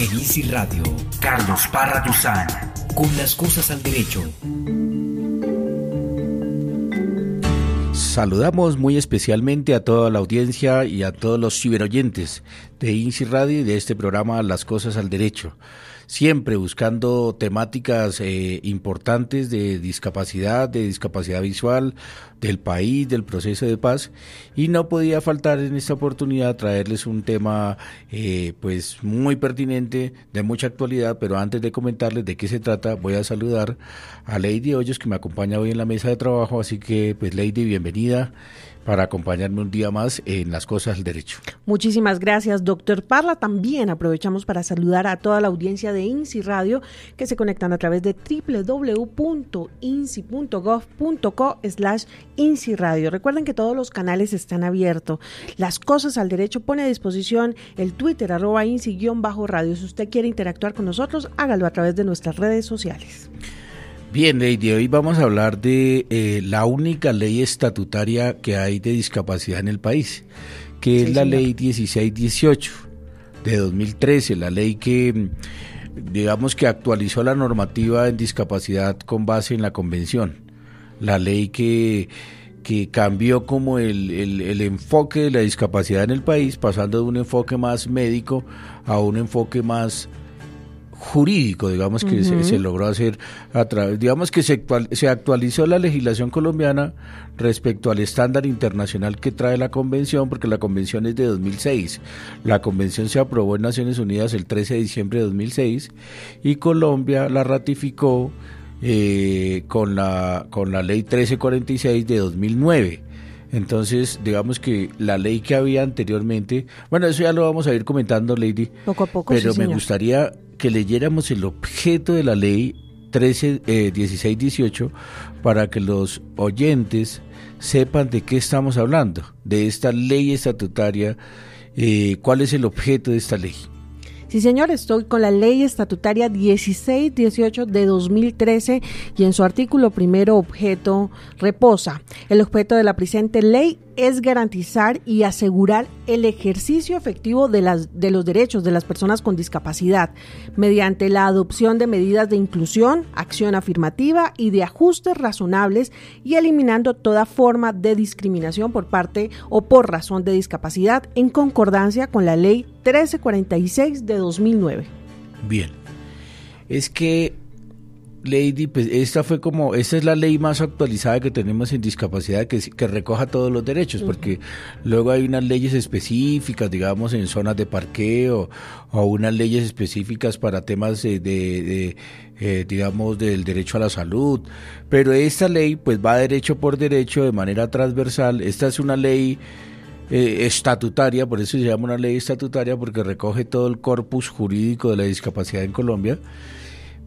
En Easy Radio, Carlos Parra Duzán, con las cosas al derecho. Saludamos muy especialmente a toda la audiencia y a todos los ciberoyentes de INSI Radio y de este programa Las Cosas al Derecho siempre buscando temáticas eh, importantes de discapacidad, de discapacidad visual, del país, del proceso de paz, y no podía faltar en esta oportunidad traerles un tema eh, pues muy pertinente, de mucha actualidad, pero antes de comentarles de qué se trata, voy a saludar a Lady Hoyos que me acompaña hoy en la mesa de trabajo, así que pues Lady, bienvenida para acompañarme un día más en las cosas del derecho. Muchísimas gracias, doctor Parla. También aprovechamos para saludar a toda la audiencia de INSI Radio que se conectan a través de www.insi.gov.co slash INSI Radio. Recuerden que todos los canales están abiertos. Las cosas al derecho pone a disposición el Twitter arroba INSI-radio. Si usted quiere interactuar con nosotros, hágalo a través de nuestras redes sociales. Bien, Lady, hoy vamos a hablar de eh, la única ley estatutaria que hay de discapacidad en el país, que es la ley 1618 de 2013, la ley que digamos que actualizó la normativa en discapacidad con base en la convención, la ley que, que cambió como el, el enfoque de la discapacidad en el país, pasando de un enfoque más médico a un enfoque más jurídico, digamos que se, logró hacer a través, digamos que se, se actualizó la legislación colombiana respecto al estándar internacional que trae la convención, porque la convención es de 2006. La convención se aprobó en Naciones Unidas el 13 de diciembre de 2006 y Colombia la ratificó eh, con, la, con la ley 1346 de 2009. Entonces, digamos que la ley que había anteriormente, bueno, eso ya lo vamos a ir comentando, Lady. Poco a poco. Pero me gustaría que leyéramos el objeto de la ley 13, eh, 16, 18 para que los oyentes sepan de qué estamos hablando, de esta ley estatutaria, eh, cuál es el objeto de esta ley. Sí, señor, estoy con la ley estatutaria 1618 de 2013 y en su artículo primero objeto reposa. El objeto de la presente ley es garantizar y asegurar el ejercicio efectivo de, las, de los derechos de las personas con discapacidad mediante la adopción de medidas de inclusión, acción afirmativa y de ajustes razonables y eliminando toda forma de discriminación por parte o por razón de discapacidad en concordancia con la ley 1346 de 2009. Bien, es que Lady, pues esta fue como, esta es la ley más actualizada que tenemos en discapacidad que, que recoja todos los derechos, porque luego hay unas leyes específicas, digamos, en zonas de parqueo, o unas leyes específicas para temas de, eh, digamos, del derecho a la salud, pero esta ley pues va derecho por derecho de manera transversal, esta es una ley eh, estatutaria, por eso se llama una ley estatutaria, porque recoge todo el corpus jurídico de la discapacidad en Colombia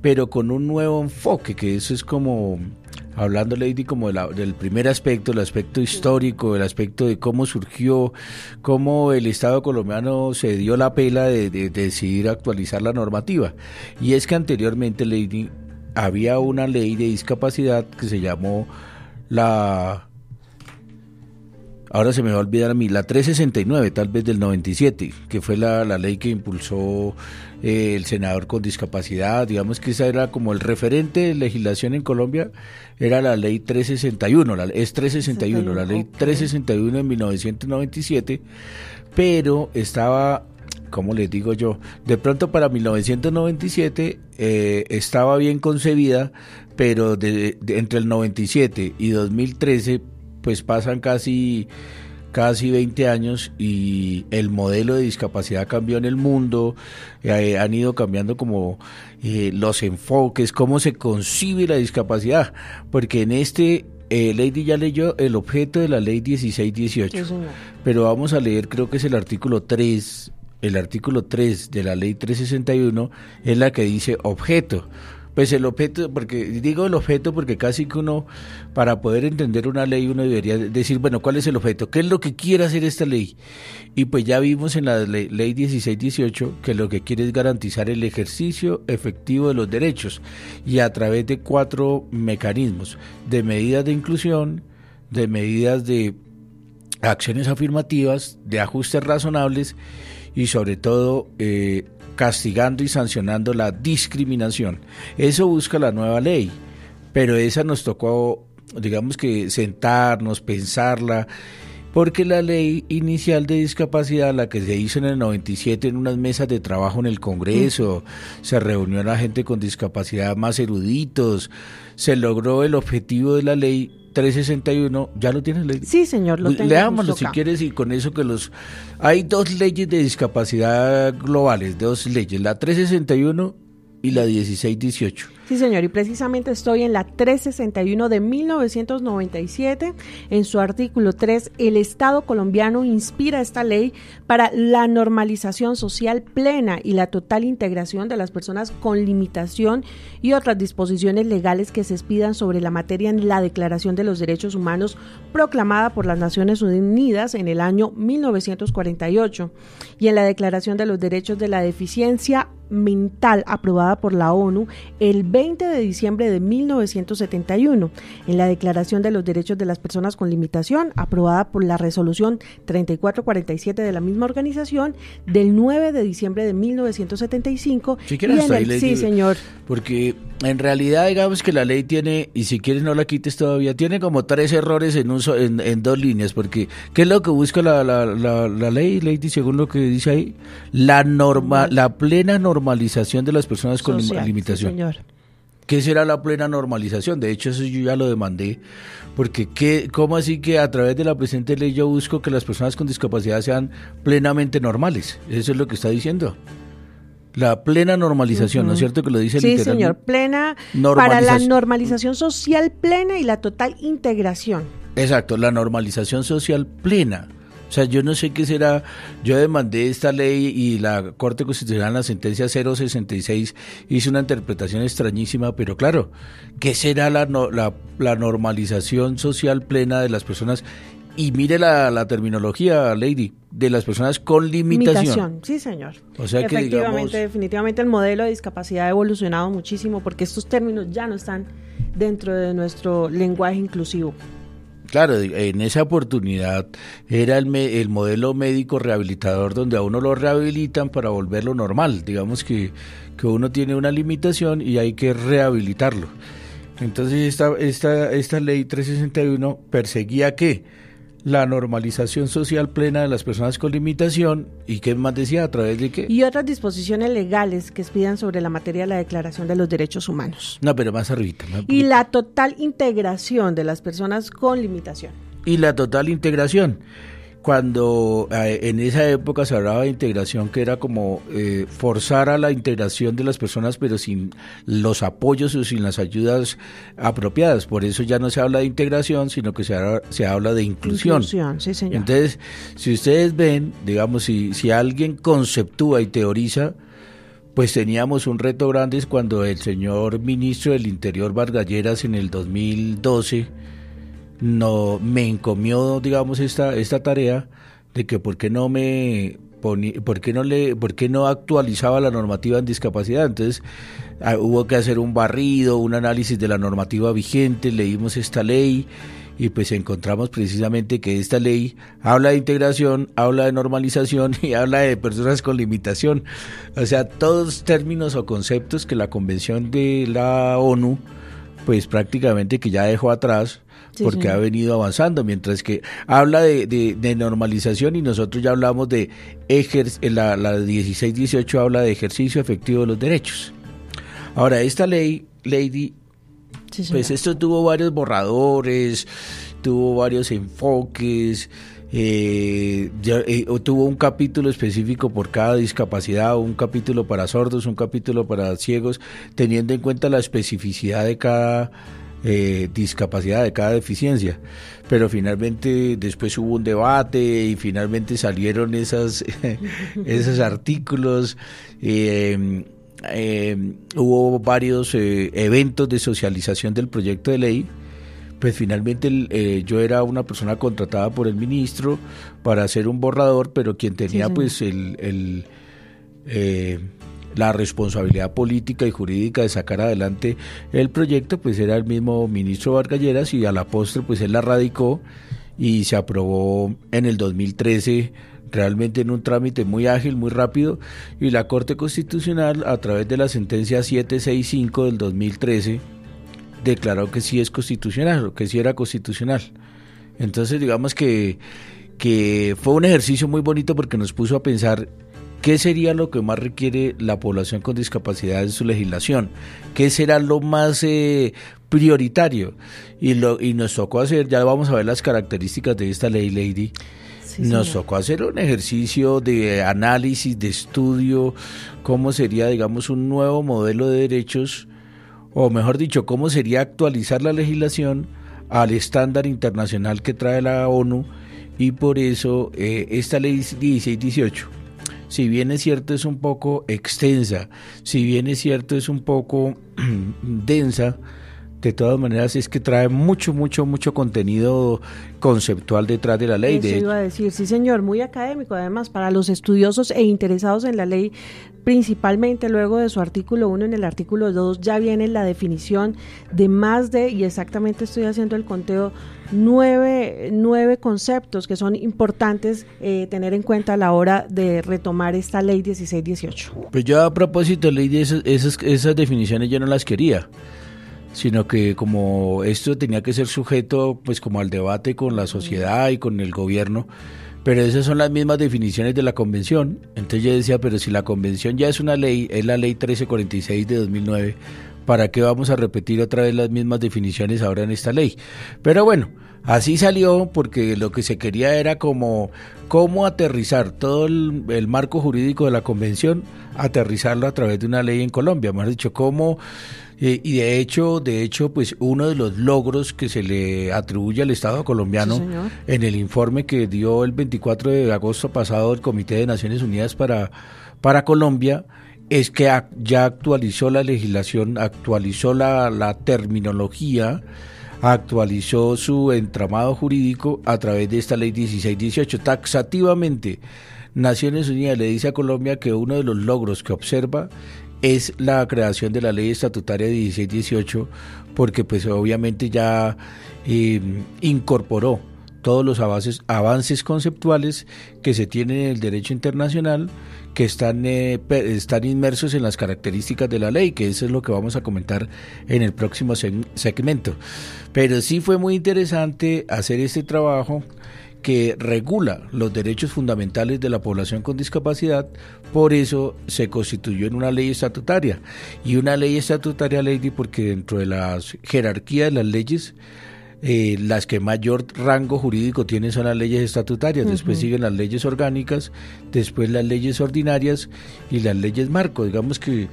pero con un nuevo enfoque, que eso es como, hablando Lady, como del primer aspecto, el aspecto histórico, el aspecto de cómo surgió, cómo el Estado colombiano se dio la pela de, de decidir actualizar la normativa. Y es que anteriormente, Lady, había una ley de discapacidad que se llamó la ahora se me va a olvidar a mí, la 369, tal vez del 97, que fue la, ley que impulsó eh, el senador con discapacidad, digamos que esa era como el referente de legislación en Colombia, era la ley 361, la, es 361, la ley 361 en 1997, pero estaba como les digo yo, de pronto para 1997 eh, estaba bien concebida, pero de, entre el 97 y 2013 pues pasan casi casi 20 años y el modelo de discapacidad cambió en el mundo, eh, han ido cambiando como eh, los enfoques, cómo se concibe la discapacidad, porque en este eh, Lady ya leyó el objeto de la ley 1618, pero vamos a leer creo que es el artículo 3, el artículo 3 de la ley 361 es la que dice objeto. Pues el objeto, porque digo el objeto porque casi que uno, para poder entender una ley, uno debería decir, bueno, ¿cuál es el objeto? ¿Qué es lo que quiere hacer esta ley? Y pues ya vimos en la ley, ley 1618 que lo que quiere es garantizar el ejercicio efectivo de los derechos y a través de cuatro mecanismos, de medidas de inclusión, de medidas de acciones afirmativas, de ajustes razonables y sobre todo eh, castigando y sancionando la discriminación. Eso busca la nueva ley, pero esa nos tocó, digamos que sentarnos, pensarla, porque la ley inicial de discapacidad, la que se hizo en el 97 en unas mesas de trabajo en el Congreso, se reunió a la gente con discapacidad más eruditos, se logró el objetivo de la ley 361, ¿ya lo tienes? Ley? Sí, señor, lo tengo. Leámoslo si quieres y con eso que los... Hay dos leyes de discapacidad globales, dos leyes, la 361 y la 1618. Sí, señor, y precisamente estoy en la 361 de 1997. En su artículo 3, el Estado colombiano inspira esta ley para la normalización social plena y la total integración de las personas con limitación y otras disposiciones legales que se expidan sobre la materia en la Declaración de los Derechos Humanos proclamada por las Naciones Unidas en el año 1948 y en la Declaración de los Derechos de la Deficiencia mental aprobada por la ONU el 20 de diciembre de 1971, en la Declaración de los Derechos de las Personas con Limitación, aprobada por la Resolución 3447 de la misma organización del 9 de diciembre de 1975. Si quieres, sí, señor. Porque en realidad, digamos que la ley tiene, y si quieres no la quites todavía, tiene como tres errores en, un, en, dos líneas, porque ¿qué es lo que busca la, la, la, ley, Lady, según lo que dice ahí? La, norma, la plena normalización de las personas con limitación. señor. ¿Qué será la plena normalización? De hecho, eso yo ya lo demandé, porque ¿qué, ¿cómo así que a través de la presente ley yo busco que las personas con discapacidad sean plenamente normales? Eso es lo que está diciendo. La plena normalización, ¿no es cierto que lo dice Sí, señor, plena para la normalización social plena y la total integración. Exacto, la normalización social plena. O sea, yo no sé qué será. Yo demandé esta ley y la Corte Constitucional en la sentencia 066 hizo una interpretación extrañísima, pero claro, ¿qué será la, la, la normalización social plena de las personas? Y mire la, terminología, Lady, de las personas con limitación. sí, señor. O sea Efectivamente, definitivamente el modelo de discapacidad ha evolucionado muchísimo porque estos términos ya no están dentro de nuestro lenguaje inclusivo. Claro, en esa oportunidad era el, el modelo médico rehabilitador donde a uno lo rehabilitan para volverlo normal. Digamos que, que uno tiene una limitación y hay que rehabilitarlo. Entonces esta, esta, esta ley 361 perseguía que la normalización social plena de las personas con limitación y qué más decía a través de qué y otras disposiciones legales que expidan sobre la materia de la Declaración de los Derechos Humanos. No, pero más arriba. Y la total integración de las personas con limitación. Y la total integración cuando eh, en esa época se hablaba de integración, que era como eh, forzar a la integración de las personas, pero sin los apoyos o sin las ayudas apropiadas. Por eso ya no se habla de integración, sino que se, habla, se habla de inclusión. inclusión sí, señor. Entonces, si ustedes ven, digamos, si, si alguien conceptúa y teoriza, pues teníamos un reto grande cuando el señor ministro del Interior Vargalleras en el 2012 no me encomió, digamos, esta, esta tarea de que por qué no me por qué no le por qué no actualizaba la normativa en discapacidad entonces ah, hubo que hacer un barrido un análisis de la normativa vigente leímos esta ley y pues encontramos precisamente que esta ley habla de integración, habla de normalización y habla de personas con limitación. O sea, todos términos o conceptos que la Convención de la ONU pues prácticamente que ya dejó atrás porque ha venido avanzando, mientras que habla de, de, normalización y nosotros ya hablamos de ejercer, la, la 16-18 habla de ejercicio efectivo de los derechos. Ahora, esta ley, Lady, pues esto tuvo varios borradores, tuvo varios enfoques, eh, eh tuvo un capítulo específico por cada discapacidad, un capítulo para sordos, un capítulo para ciegos, teniendo en cuenta la especificidad de cada eh, discapacidad, de cada deficiencia. Pero finalmente después hubo un debate y finalmente salieron esas, esos artículos. Eh, hubo varios eventos de socialización del proyecto de ley pues finalmente eh, yo era una persona contratada por el ministro para hacer un borrador, pero quien tenía pues el, eh, la responsabilidad política y jurídica de sacar adelante el proyecto, pues era el mismo ministro Vargalleras y a la postre pues él la radicó y se aprobó en el 2013 realmente en un trámite muy ágil, muy rápido, y la Corte Constitucional, a través de la sentencia 765 del 2013, declaró que sí es constitucional, que sí era constitucional. Entonces, digamos que, que fue un ejercicio muy bonito porque nos puso a pensar ¿Qué sería lo que más requiere la población con discapacidad en su legislación? ¿Qué será lo más eh, prioritario? Y, lo, y nos tocó hacer, ya vamos a ver las características de esta ley, Lady. nos tocó hacer un ejercicio de análisis, de estudio, cómo sería, digamos, un nuevo modelo de derechos, o mejor dicho, cómo sería actualizar la legislación al estándar internacional que trae la ONU, y por eso eh, esta ley 1618 si bien es cierto es un poco extensa, si bien es cierto es un poco densa, de todas maneras es que trae mucho, mucho, mucho contenido conceptual detrás de la ley. Eso iba a decir, sí señor, muy académico además para los estudiosos e interesados en la ley, principalmente luego de su artículo 1, en el artículo 2 ya viene la definición de más de, y exactamente estoy haciendo el conteo, nueve, nueve conceptos que son importantes eh, tener en cuenta a la hora de retomar esta ley 1618. Pues yo a propósito, ley de esas, esas, esas definiciones yo no las quería sino que como esto tenía que ser sujeto pues como al debate con la sociedad y con el gobierno, pero esas son las mismas definiciones de la convención. Entonces yo decía, pero si la convención ya es una ley, es la ley 1346 de 2009, ¿para qué vamos a repetir otra vez las mismas definiciones ahora en esta ley? Pero bueno, así salió porque lo que se quería era como cómo aterrizar todo el, marco jurídico de la convención, aterrizarlo a través de una ley en Colombia, más dicho, cómo eh, y de hecho, de hecho, pues uno de los logros que se le atribuye al Estado colombiano en el informe que dio el 24 de agosto pasado el Comité de Naciones Unidas para, para Colombia es que ya actualizó la legislación, actualizó la, la terminología, actualizó su entramado jurídico a través de esta ley 1618. Taxativamente, Naciones Unidas le dice a Colombia que uno de los logros que observa es la creación de la ley estatutaria 1618, porque pues obviamente ya eh, incorporó todos los avances, avances conceptuales que se tienen en el derecho internacional que están, eh, están inmersos en las características de la ley, que eso es lo que vamos a comentar en el próximo segmento. Pero sí fue muy interesante hacer este trabajo que regula los derechos fundamentales de la población con discapacidad, por eso se constituyó en una ley estatutaria. Y una ley estatutaria, Lady, porque dentro de la jerarquía de las leyes, eh, las que mayor rango jurídico tienen son las leyes estatutarias, después siguen las leyes orgánicas, después las leyes ordinarias y las leyes marco. Digamos que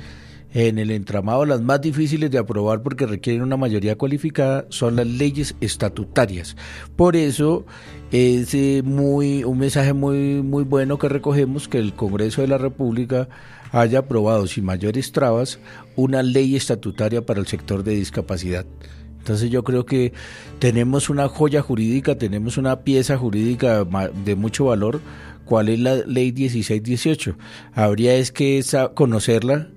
en el entramado las más difíciles de aprobar porque requieren una mayoría cualificada son las leyes estatutarias. Por eso es eh, muy un mensaje muy muy bueno que recogemos que el Congreso de la República haya aprobado sin mayores trabas una ley estatutaria para el sector de discapacidad. Entonces yo creo que tenemos una joya jurídica, tenemos una pieza jurídica de mucho valor. ¿Cuál es la ley 1618? Habría es que conocerla,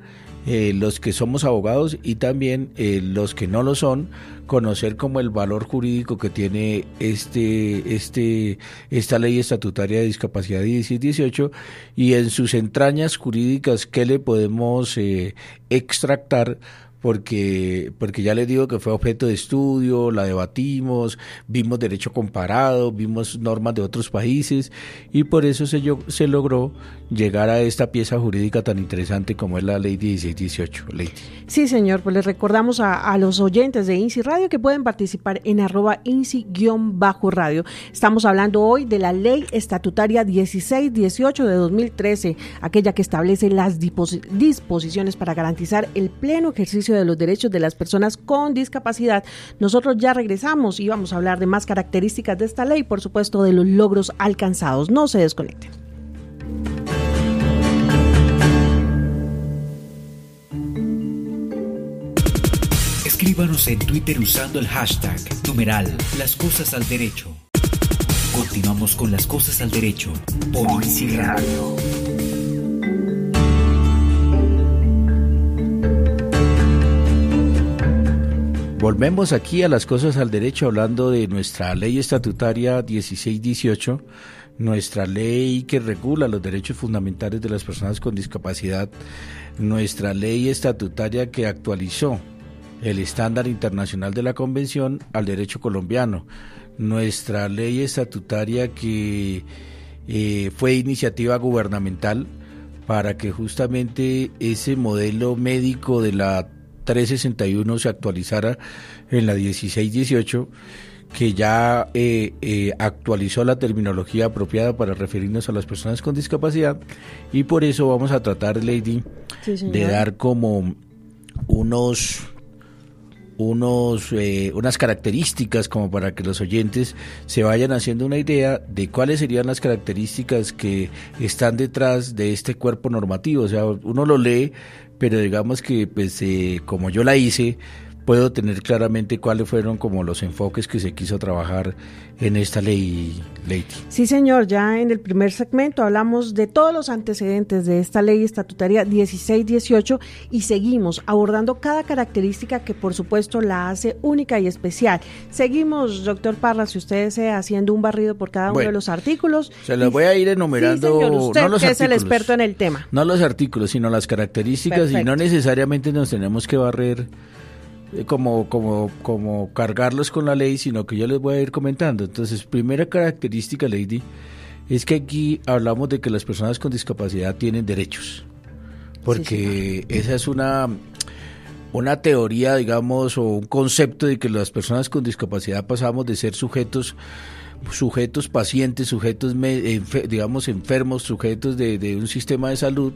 eh, los que somos abogados y también eh, los que no lo son, conocer como el valor jurídico que tiene este, este, esta ley estatutaria de discapacidad 1618 y en sus entrañas jurídicas qué le podemos eh, extractar porque, porque ya les digo que fue objeto de estudio, la debatimos, vimos derecho comparado, vimos normas de otros países y por eso se, se logró llegar a esta pieza jurídica tan interesante como es la ley 1618. Ley. Sí, señor, pues les recordamos a, los oyentes de INSI Radio que pueden participar en arroba INSI-radio. Estamos hablando hoy de la ley estatutaria 1618 de 2013, aquella que establece las disposiciones para garantizar el pleno ejercicio de los derechos de las personas con discapacidad. Nosotros ya regresamos y vamos a hablar de más características de esta ley, por supuesto, de los logros alcanzados. No se desconecten. Escríbanos en Twitter usando el hashtag numeral Las Cosas al Derecho. Continuamos con Las Cosas al Derecho por. Volvemos aquí a las cosas al derecho hablando de nuestra ley estatutaria 1618 nuestra ley que regula los derechos fundamentales de las personas con discapacidad, nuestra ley estatutaria que actualizó el estándar internacional de la Convención al derecho colombiano, nuestra ley estatutaria que eh, fue iniciativa gubernamental para que justamente ese modelo médico de la 361 se actualizara en la 1618 que ya eh, eh, actualizó la terminología apropiada para referirnos a las personas con discapacidad y por eso vamos a tratar, Lady, de dar como unos unos eh, unas características como para que los oyentes se vayan haciendo una idea de cuáles serían las características que están detrás de este cuerpo normativo. O sea uno lo lee pero digamos que pues como yo la hice puedo tener claramente cuáles fueron como los enfoques que se quiso trabajar en esta ley, Lady. Sí, señor, ya en el primer segmento hablamos de todos los antecedentes de esta ley estatutaria 1618 y seguimos abordando cada característica que por supuesto la hace única y especial. Seguimos, doctor Parra, si usted desea, haciendo un barrido por cada uno de los artículos. Se los voy a ir enumerando. Sí, usted no los que es el experto en el tema. No los artículos, sino las características y no necesariamente nos tenemos que barrer como, como, como cargarlos con la ley, sino que yo les voy a ir comentando. Entonces, primera característica, Lady, es que aquí hablamos de que las personas con discapacidad tienen derechos, porque esa es una, una teoría, digamos, o un concepto de que las personas con discapacidad pasamos de ser sujetos sujetos pacientes, sujetos, digamos, enfermos, sujetos de, de un sistema de salud,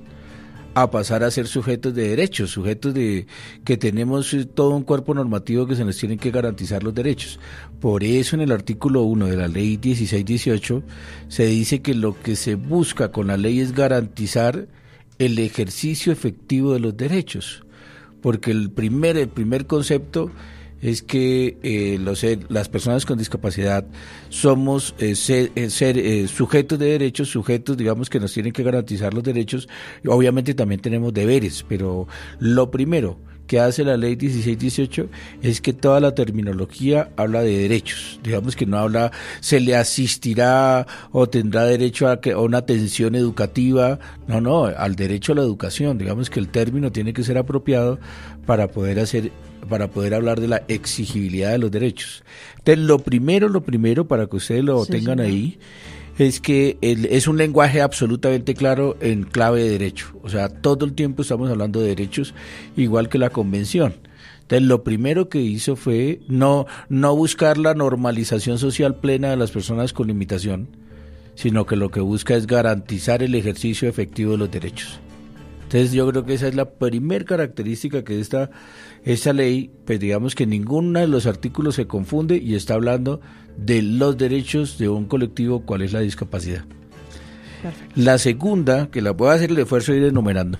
a pasar a ser sujetos de derechos, sujetos de que tenemos eh, todo un cuerpo normativo que se nos tienen que garantizar los derechos. Por eso en el artículo 1 de la ley 1618 se dice que lo que se busca con la ley es garantizar el ejercicio efectivo de los derechos, porque el primer el primer concepto es que eh, los, las personas con discapacidad somos eh, ser, eh, sujetos de derechos, sujetos, digamos, que nos tienen que garantizar los derechos. Obviamente también tenemos deberes, pero lo primero que hace la ley 1618 es que toda la terminología habla de derechos. Digamos que no habla, se le asistirá o tendrá derecho a, que, a una atención educativa. No, no, al derecho a la educación. Digamos que el término tiene que ser apropiado para poder hacer para poder hablar de la exigibilidad de los derechos. Entonces, lo primero, lo primero, para que ustedes lo tengan ahí, es que es un lenguaje absolutamente claro en clave de derecho. O sea, todo el tiempo estamos hablando de derechos, igual que la convención. Entonces, lo primero que hizo fue no, no buscar la normalización social plena de las personas con limitación, sino que lo que busca es garantizar el ejercicio efectivo de los derechos. Entonces yo creo que esa es la primera característica que esta, esta ley, pues digamos que ninguno de los artículos se confunde y está hablando de los derechos de un colectivo, cuál es la discapacidad. La segunda, que la puedo hacer el esfuerzo de ir enumerando.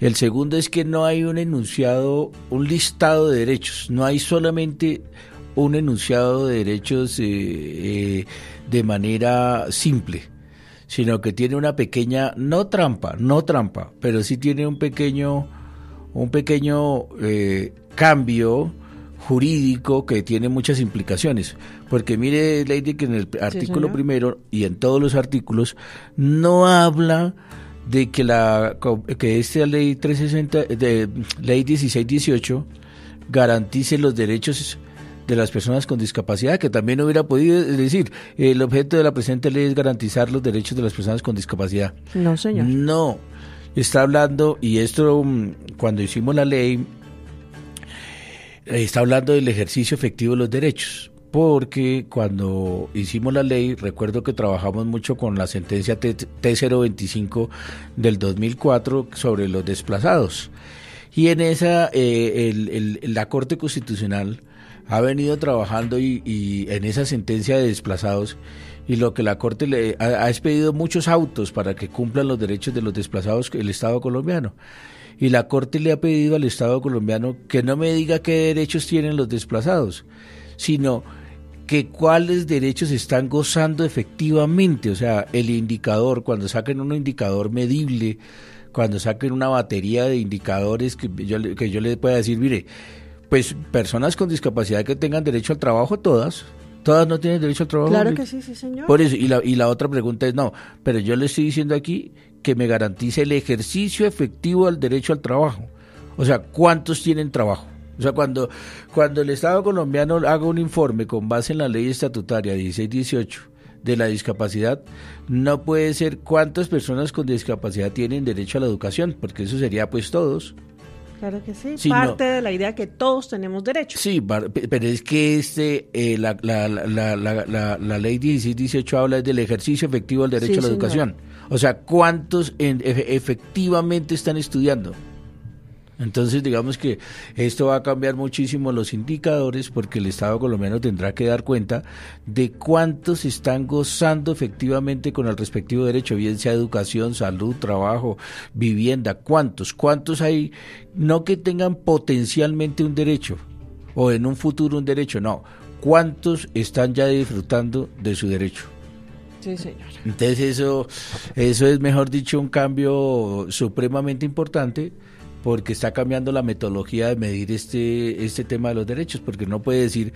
El segundo es que no hay un enunciado, un listado de derechos, no hay solamente un enunciado de derechos eh, eh, de manera simple sino que tiene una pequeña, no trampa, no trampa, pero sí tiene un pequeño, un pequeño eh, cambio jurídico que tiene muchas implicaciones. Porque mire, Lady, que en el artículo primero y en todos los artículos no habla de que la que esta ley 360 de ley 1618 garantice los derechos de las personas con discapacidad, que también hubiera podido decir, el objeto de la presente ley es garantizar los derechos de las personas con discapacidad. No, señor. No, está hablando, y esto mm, cuando hicimos la ley, está hablando del ejercicio efectivo de los derechos. Porque cuando hicimos la ley, recuerdo que trabajamos mucho con la sentencia T 025 del 2004 sobre los desplazados. Y en esa, eh, la Corte Constitucional ha venido trabajando y, en esa sentencia de desplazados y lo que la Corte le ha, expedido muchos autos para que cumplan los derechos de los desplazados el Estado colombiano. Y la Corte le ha pedido al Estado colombiano que no me diga qué derechos tienen los desplazados, sino que cuáles derechos están gozando efectivamente. O sea, el indicador, cuando saquen un indicador medible, cuando saquen una batería de indicadores que yo, que yo les pueda decir, mire, pues personas con discapacidad que tengan derecho al trabajo, todas, Todas no tienen derecho al trabajo Claro que sí, sí, señor. Por eso, y la, y la otra pregunta es, no, pero yo le estoy diciendo aquí que me garantice el ejercicio efectivo del derecho al trabajo. O sea, ¿cuántos tienen trabajo? O sea, cuando, cuando el Estado colombiano haga un informe con base en la ley estatutaria 1618 de la discapacidad, no puede ser cuántas personas con discapacidad tienen derecho a la educación, porque eso sería pues todos. Claro que sí. Sí, Parte de la idea que todos tenemos derecho. Sí, pero es que este eh, la, la, la, la, la, la ley 1618 habla del ejercicio efectivo del derecho Sí, a la señor. educación. O sea, ¿cuántos en- efe- efectivamente están estudiando? Entonces, digamos que esto va a cambiar muchísimo los indicadores porque el Estado colombiano tendrá que dar cuenta de cuántos están gozando efectivamente con el respectivo derecho, bien sea educación, salud, trabajo, vivienda, cuántos, cuántos hay, no que tengan potencialmente un derecho o en un futuro un derecho, no, cuántos están ya disfrutando de su derecho. Sí, señor. Entonces eso, eso es mejor dicho un cambio supremamente importante porque está cambiando la metodología de medir este, este tema de los derechos, porque no puede decir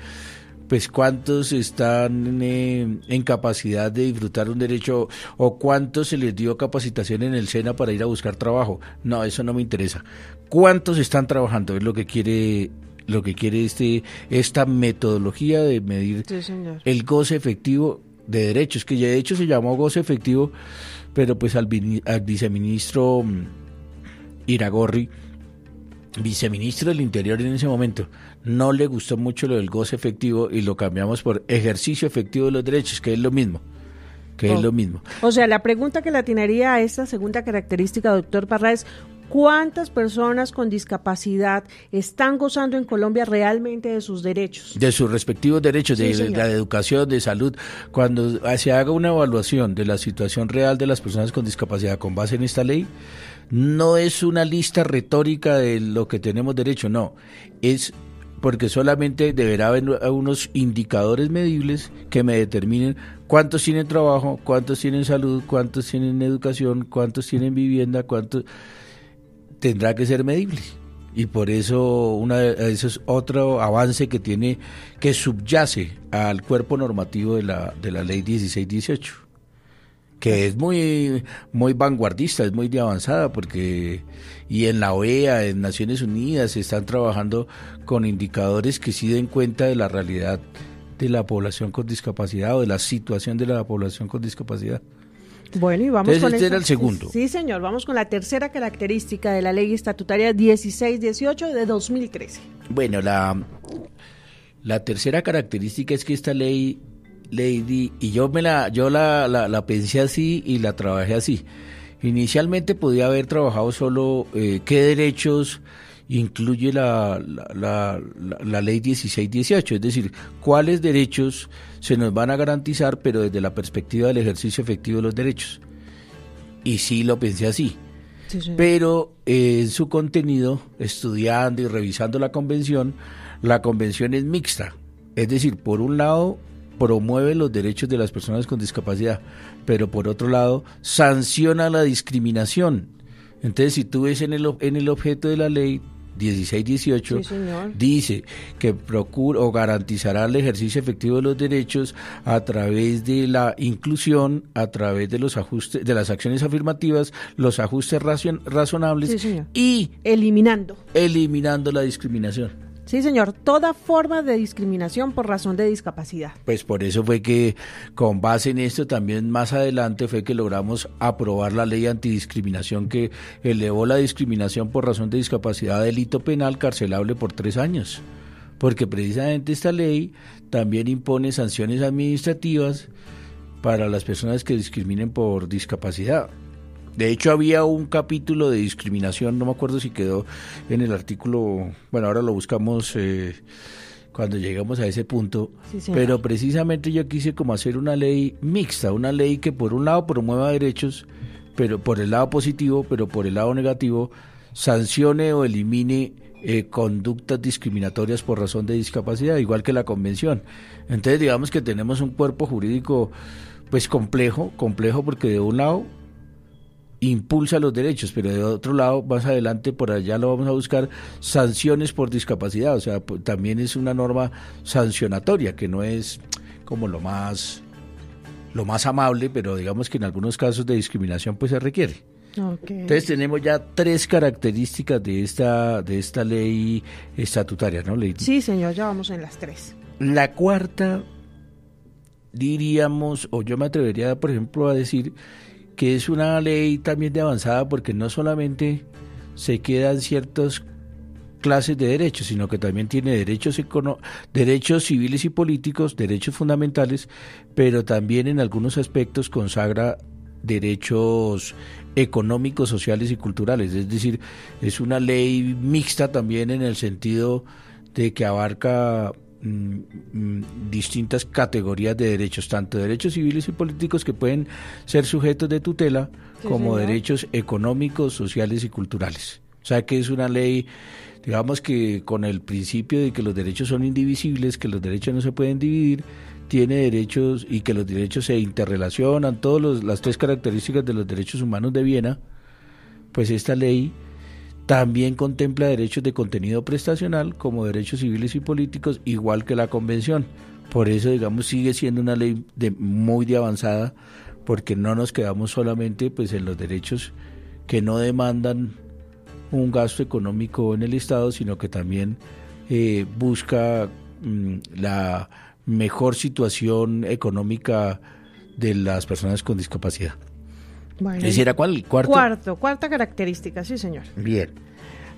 pues cuántos están eh, en capacidad de disfrutar un derecho o cuántos se les dio capacitación en el SENA para ir a buscar trabajo. No, eso no me interesa. ¿Cuántos están trabajando? Es lo que quiere lo que quiere este esta metodología de medir Sí, el goce efectivo de derechos, que ya de hecho se llamó goce efectivo, pero pues al viceministro mm, Iragorri, viceministro del Interior en ese momento, no le gustó mucho lo del goce efectivo y lo cambiamos por ejercicio efectivo de los derechos, que es lo mismo, que es Oh. lo mismo. O sea, la pregunta que le atinaría a esta segunda característica, doctor Parra, es ¿cuántas personas con discapacidad están gozando en Colombia realmente de sus derechos? de sus respectivos derechos, Sí, de señor. la educación, de salud, cuando se haga una evaluación de la situación real de las personas con discapacidad con base en esta ley, no es una lista retórica de lo que tenemos derecho, no, es porque solamente deberá haber unos indicadores medibles que me determinen cuántos tienen trabajo, cuántos tienen salud, cuántos tienen educación, cuántos tienen vivienda, cuántos tendrá que ser medible. Y por eso una eso es otro avance que tiene, que subyace al cuerpo normativo de la, de la ley 1618, que es muy, muy vanguardista, es muy de avanzada, porque y en la OEA, en Naciones Unidas, se están trabajando con indicadores que sí den cuenta de la realidad de la población con discapacidad o de la situación de la población con discapacidad. Bueno, y vamos Entonces, con este esta- era el segundo. Sí, señor, vamos con la tercera característica de la ley estatutaria 1618 de 2013. Bueno, la, la tercera característica es que esta ley, lady, y yo me la, yo la, la, la pensé así y la trabajé así. Inicialmente podía haber trabajado solo eh, qué derechos incluye la, la, la, ley 1618, es decir, cuáles derechos se nos van a garantizar, pero desde la perspectiva del ejercicio efectivo de los derechos. Y sí lo pensé así Sí, pero eh, en su contenido, estudiando y revisando la convención, la convención es mixta. Es decir, por un lado, promueve los derechos de las personas con discapacidad, pero por otro lado, sanciona la discriminación. Entonces, si tú ves en el, en el objeto de la ley 1618, Sí, dice que procura o garantizará el ejercicio efectivo de los derechos a través de la inclusión, a través de los ajustes, de las acciones afirmativas, los ajustes racion- razonables Sí, y Eliminando. eliminando la discriminación. Sí, señor, toda forma de discriminación por razón de discapacidad. Pues por eso fue que con base en esto también más adelante fue que logramos aprobar la ley antidiscriminación que elevó la discriminación por razón de discapacidad a delito penal carcelable por tres años. Porque precisamente esta ley también impone sanciones administrativas para las personas que discriminen por discapacidad. De hecho, había un capítulo de discriminación, no me acuerdo si quedó en el artículo, bueno, ahora lo buscamos eh, cuando llegamos a ese punto, Sí, pero precisamente yo quise como hacer una ley mixta, una ley que por un lado promueva derechos, pero por el lado positivo, pero por el lado negativo sancione o elimine eh, conductas discriminatorias por razón de discapacidad, igual que la convención. Entonces digamos que tenemos un cuerpo jurídico pues complejo, complejo porque de un lado impulsa los derechos, pero de otro lado, más adelante por allá lo vamos a buscar sanciones por discapacidad, o sea, también es una norma sancionatoria que no es como lo más lo más amable, pero digamos que en algunos casos de discriminación pues se requiere. Entonces tenemos ya tres características de esta de esta ley estatutaria, ¿no? Ley? Sí, señor, ya vamos en las tres. La cuarta diríamos, o yo me atrevería, por ejemplo, a decir que es una ley también de avanzada porque no solamente se quedan ciertas clases de derechos, sino que también tiene derechos, derechos civiles y políticos, derechos fundamentales, pero también en algunos aspectos consagra derechos económicos, sociales y culturales. Es decir, es una ley mixta también en el sentido de que abarca distintas categorías de derechos, tanto derechos civiles y políticos que pueden ser sujetos de tutela, como derechos económicos, sociales y culturales. O sea que es una ley, digamos que con el principio de que los derechos son indivisibles, que los derechos no se pueden dividir, tiene derechos y que los derechos se interrelacionan, todas las tres características de los derechos humanos de Viena, pues esta ley también contempla derechos de contenido prestacional como derechos civiles y políticos, igual que la Convención. Por eso, digamos, sigue siendo una ley muy de avanzada, porque no nos quedamos solamente pues, en los derechos que no demandan un gasto económico en el Estado, sino que también eh, busca mm, la mejor situación económica de las personas con discapacidad. Bueno, era cuál? Cuarto. Cuarto, cuarta característica, sí, señor. Bien.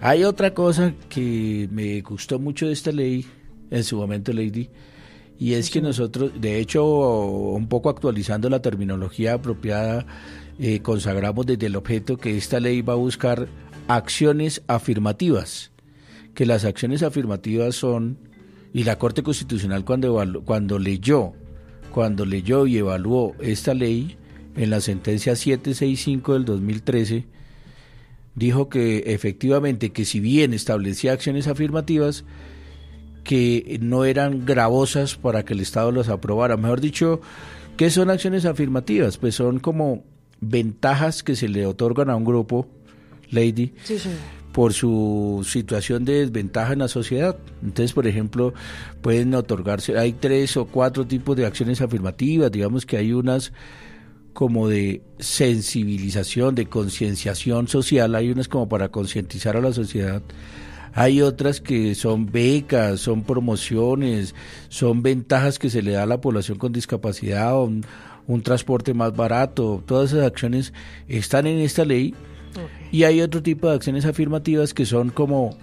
Hay otra cosa que me gustó mucho de esta ley, en su momento, Lady, y es que nosotros, de hecho, un poco actualizando la terminología apropiada, eh, consagramos desde el objeto que esta ley va a buscar acciones afirmativas, que las acciones afirmativas son, y la Corte Constitucional cuando, cuando leyó, cuando leyó y evaluó esta ley, en la sentencia 765 del 2013, dijo que efectivamente que si bien establecía acciones afirmativas, que no eran gravosas para que el Estado las aprobara. Mejor dicho, ¿qué son acciones afirmativas? Pues son como ventajas que se le otorgan a un grupo, Lady, por su situación de desventaja en la sociedad. Entonces, por ejemplo, pueden otorgarse, hay tres o cuatro tipos de acciones afirmativas, digamos que hay unas como de sensibilización, de concienciación social, hay unas como para concientizar a la sociedad, hay otras que son becas, son promociones, son ventajas que se le da a la población con discapacidad, un, un transporte más barato, todas esas acciones están en esta ley. Y hay otro tipo de acciones afirmativas que son como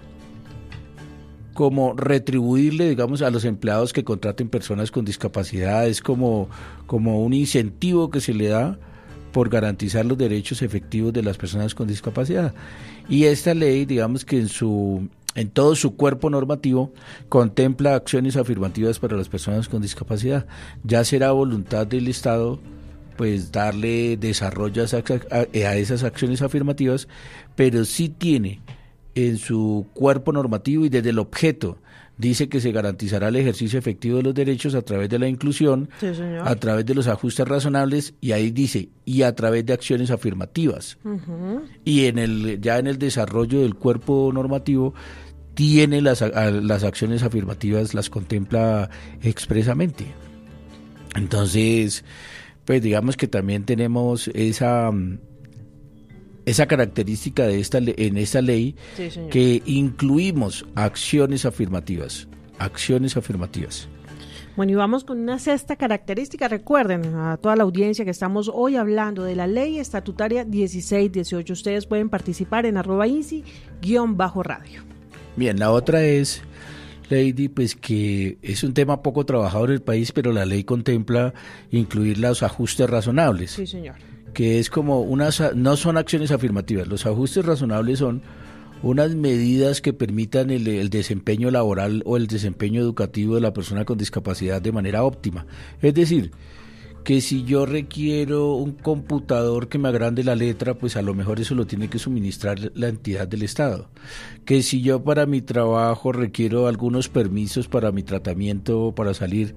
como retribuirle, digamos, a los empleados que contraten personas con discapacidad, es como, como un incentivo que se le da por garantizar los derechos efectivos de las personas con discapacidad. Y esta ley, digamos que en su en todo su cuerpo normativo contempla acciones afirmativas para las personas con discapacidad. Ya será voluntad del Estado pues darle desarrollo a esas acciones afirmativas, pero sí tiene en su cuerpo normativo y desde el objeto dice que se garantizará el ejercicio efectivo de los derechos a través de la inclusión, a través de los ajustes razonables y ahí dice y a través de acciones afirmativas. Y en el ya en el desarrollo del cuerpo normativo tiene las, las acciones afirmativas las contempla expresamente. Entonces, pues digamos que también tenemos esa esa característica de esta en esta ley que incluimos acciones afirmativas, acciones afirmativas. Bueno, y vamos con una sexta característica. Recuerden a toda la audiencia que estamos hoy hablando de la ley estatutaria 1618. Ustedes pueden participar en arroba bajo radio. Bien, la otra es, Lady, pues que es un tema poco trabajado en el país, pero la ley contempla incluir los ajustes razonables. Sí, señor que es como unas, no son acciones afirmativas, los ajustes razonables son unas medidas que permitan el, desempeño laboral o el desempeño educativo de la persona con discapacidad de manera óptima. Es decir, que si yo requiero un computador que me agrande la letra, pues a lo mejor eso lo tiene que suministrar la entidad del Estado. Que si yo para mi trabajo requiero algunos permisos para mi tratamiento, para salir,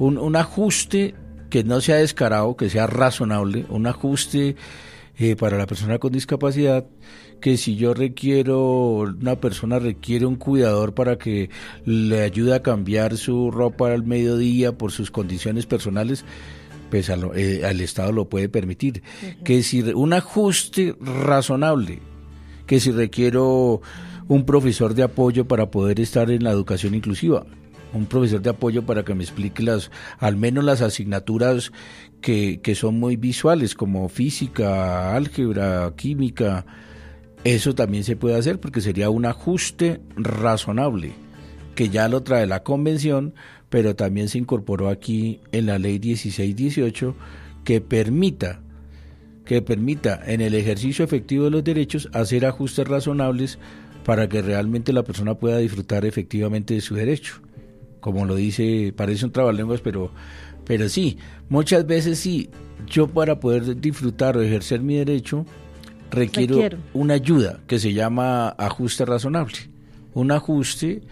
un, un ajuste que no sea descarado, que sea razonable, un ajuste eh, para la persona con discapacidad que si yo requiero, una persona requiere un cuidador para que le ayude a cambiar su ropa al mediodía por sus condiciones personales, pues al, eh, Estado lo puede permitir. Que si un ajuste razonable, que si requiero un profesor de apoyo para poder estar en la educación inclusiva, un profesor de apoyo para que me explique las, al menos las asignaturas que, que son muy visuales, como física, álgebra, química, eso también se puede hacer porque sería un ajuste razonable, que ya lo trae la convención, pero también se incorporó aquí en la ley 1618 que permita que permita en el ejercicio efectivo de los derechos hacer ajustes razonables para que realmente la persona pueda disfrutar efectivamente de su derecho. Como lo dice, parece un trabalenguas, pero pero sí, muchas veces sí, yo para poder disfrutar o ejercer mi derecho requiero, una ayuda que se llama ajuste razonable. Un ajuste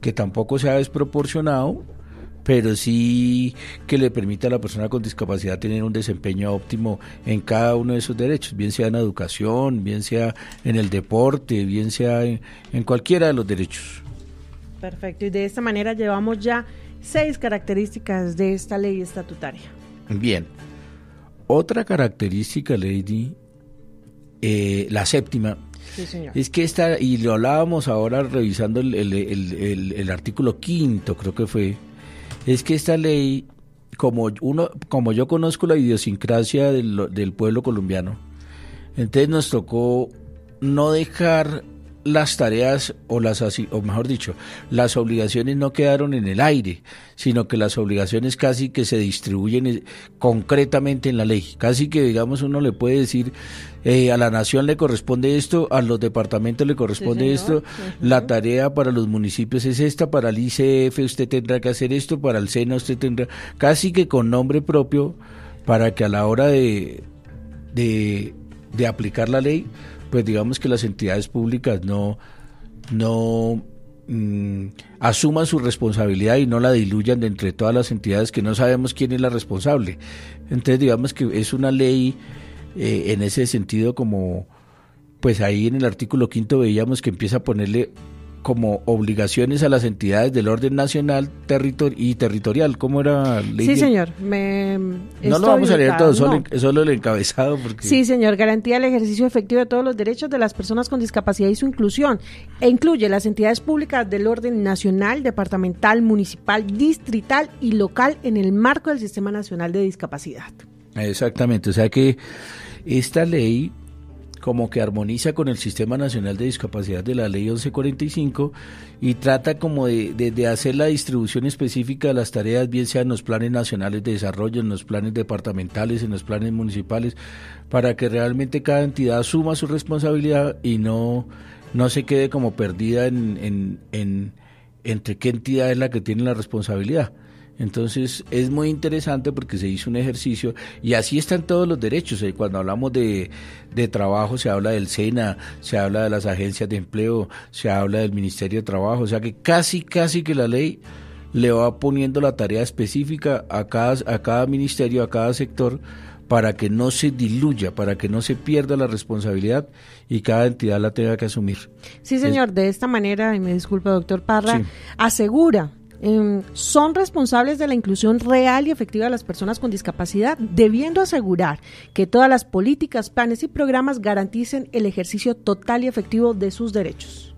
que tampoco sea desproporcionado, pero sí que le permita a la persona con discapacidad tener un desempeño óptimo en cada uno de esos derechos, bien sea en educación, bien sea en el deporte, bien sea en, en cualquiera de los derechos. Perfecto, y de esta manera llevamos ya seis características de esta ley estatutaria. Bien, otra característica, Lady, eh, la séptima, es que esta, y lo hablábamos ahora revisando el, el, artículo quinto, creo que fue, es que esta ley, como, uno, como yo conozco la idiosincrasia del, del pueblo colombiano, entonces nos tocó no dejar las tareas o las o mejor dicho, las obligaciones no quedaron en el aire, sino que las obligaciones casi que se distribuyen eh, concretamente en la ley. Casi que digamos uno le puede decir eh, a la nación le corresponde esto, a los departamentos le corresponde esto, la tarea para los municipios es esta, para el ICF usted tendrá que hacer esto, para el SENA usted tendrá, casi que con nombre propio, para que a la hora de, de, de aplicar la ley pues digamos que las entidades públicas no, no mm, asuman su responsabilidad y no la diluyan de entre todas las entidades que no sabemos quién es la responsable. Entonces digamos que es una ley eh, en ese sentido como, pues ahí en el artículo quinto veíamos que empieza a ponerle como obligaciones a las entidades del orden nacional y territorial. ¿Cómo era? Ley sí, señor. Me no lo vamos a leer todo, solo, solo, el encabezado. Porque... Sí, señor. Garantía el ejercicio efectivo de todos los derechos de las personas con discapacidad y su inclusión. E incluye las entidades públicas del orden nacional, departamental, municipal, distrital y local en el marco del Sistema Nacional de Discapacidad. Exactamente. O sea que esta ley como que armoniza con el Sistema Nacional de Discapacidad de la Ley 1145 y trata como de, de, hacer la distribución específica de las tareas, bien sea en los planes nacionales de desarrollo, en los planes departamentales, en los planes municipales, para que realmente cada entidad asuma su responsabilidad y no, no se quede como perdida en, en, en entre qué entidad es la que tiene la responsabilidad. Entonces es muy interesante porque se hizo un ejercicio y así están todos los derechos. Eh, cuando hablamos de, de, trabajo se habla del SENA, se habla de las agencias de empleo, se habla del Ministerio de Trabajo. O sea que casi, casi que la ley le va poniendo la tarea específica a cada, a cada ministerio, a cada sector para que no se diluya, para que no se pierda la responsabilidad y cada entidad la tenga que asumir. Sí, señor, de esta manera, y me disculpa, doctor Parra, asegura Em, son responsables de la inclusión real y efectiva de las personas con discapacidad, debiendo asegurar que todas las políticas, planes y programas garanticen el ejercicio total y efectivo de sus derechos.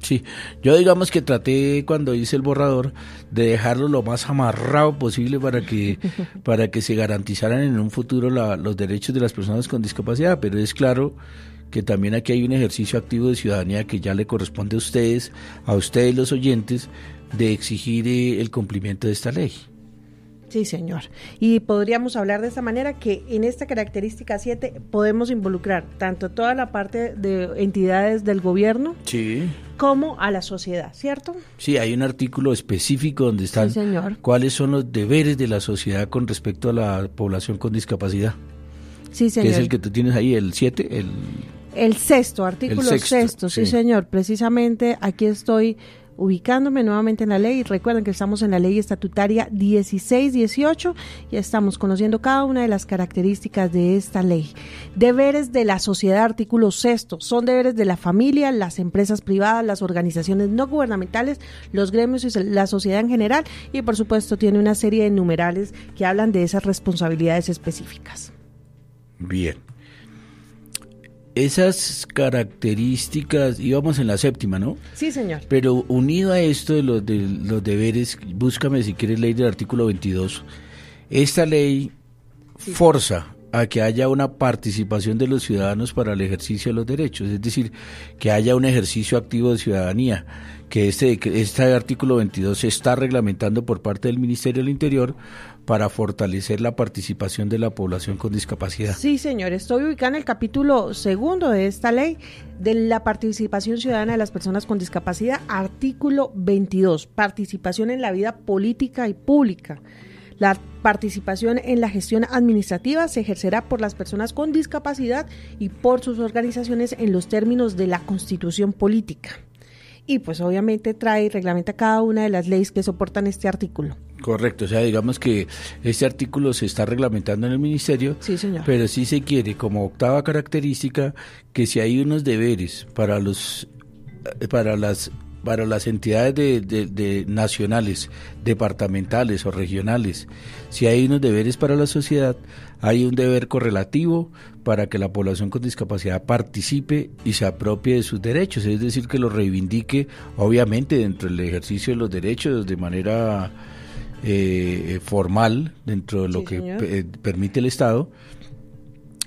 Sí, yo digamos que traté cuando hice el borrador de dejarlo lo más amarrado posible para que para que se garantizaran en un futuro los derechos de las personas con discapacidad, pero es claro que también aquí hay un ejercicio activo de ciudadanía que ya le corresponde a ustedes, a ustedes los oyentes, de exigir eh, el cumplimiento de esta ley. Sí, señor. Y podríamos hablar de esta manera que en esta característica 7 podemos involucrar tanto toda la parte de entidades del gobierno sí. como a la sociedad, ¿cierto? Sí, hay un artículo específico donde están cuáles son los deberes de la sociedad con respecto a la población con discapacidad. Sí, señor. Que es el que tú tienes ahí, el 7, el... El sexto, artículo sexto, sí, señor. Precisamente aquí estoy ubicándome nuevamente en la ley. Recuerden que estamos en la ley estatutaria 1618 y estamos conociendo cada una de las características de esta ley. Deberes de la sociedad, artículo sexto, son deberes de la familia, las empresas privadas, las organizaciones no gubernamentales, los gremios y la sociedad en general y por supuesto tiene una serie de numerales que hablan de esas responsabilidades específicas. Bien esas características, íbamos en la séptima, ¿no? Sí, señor. Pero unido a esto de los, de los deberes, búscame si quieres ley del artículo 22, esta ley forza a que haya una participación de los ciudadanos para el ejercicio de los derechos, es decir, que haya un ejercicio activo de ciudadanía, que este, este artículo 22 se está reglamentando por parte del Ministerio del Interior para fortalecer la participación de la población con discapacidad. Sí, señor, estoy ubicado en el capítulo segundo de esta ley de la participación ciudadana de las personas con discapacidad, artículo 22, participación en la vida política y pública. La participación en la gestión administrativa se ejercerá por las personas con discapacidad y por sus organizaciones en los términos de la constitución política. Y pues obviamente trae y reglamenta cada una de las leyes que soportan este artículo. Correcto, o sea, digamos que este artículo se está reglamentando en el ministerio, sí, señor. pero sí se quiere como octava característica que si hay unos deberes para los eh, para las para las entidades de, nacionales, departamentales o regionales, si hay unos deberes para la sociedad, hay un deber correlativo para que la población con discapacidad participe y se apropie de sus derechos, es decir, que lo reivindique, obviamente, dentro del ejercicio de los derechos de manera eh, formal dentro de lo que eh, permite el Estado.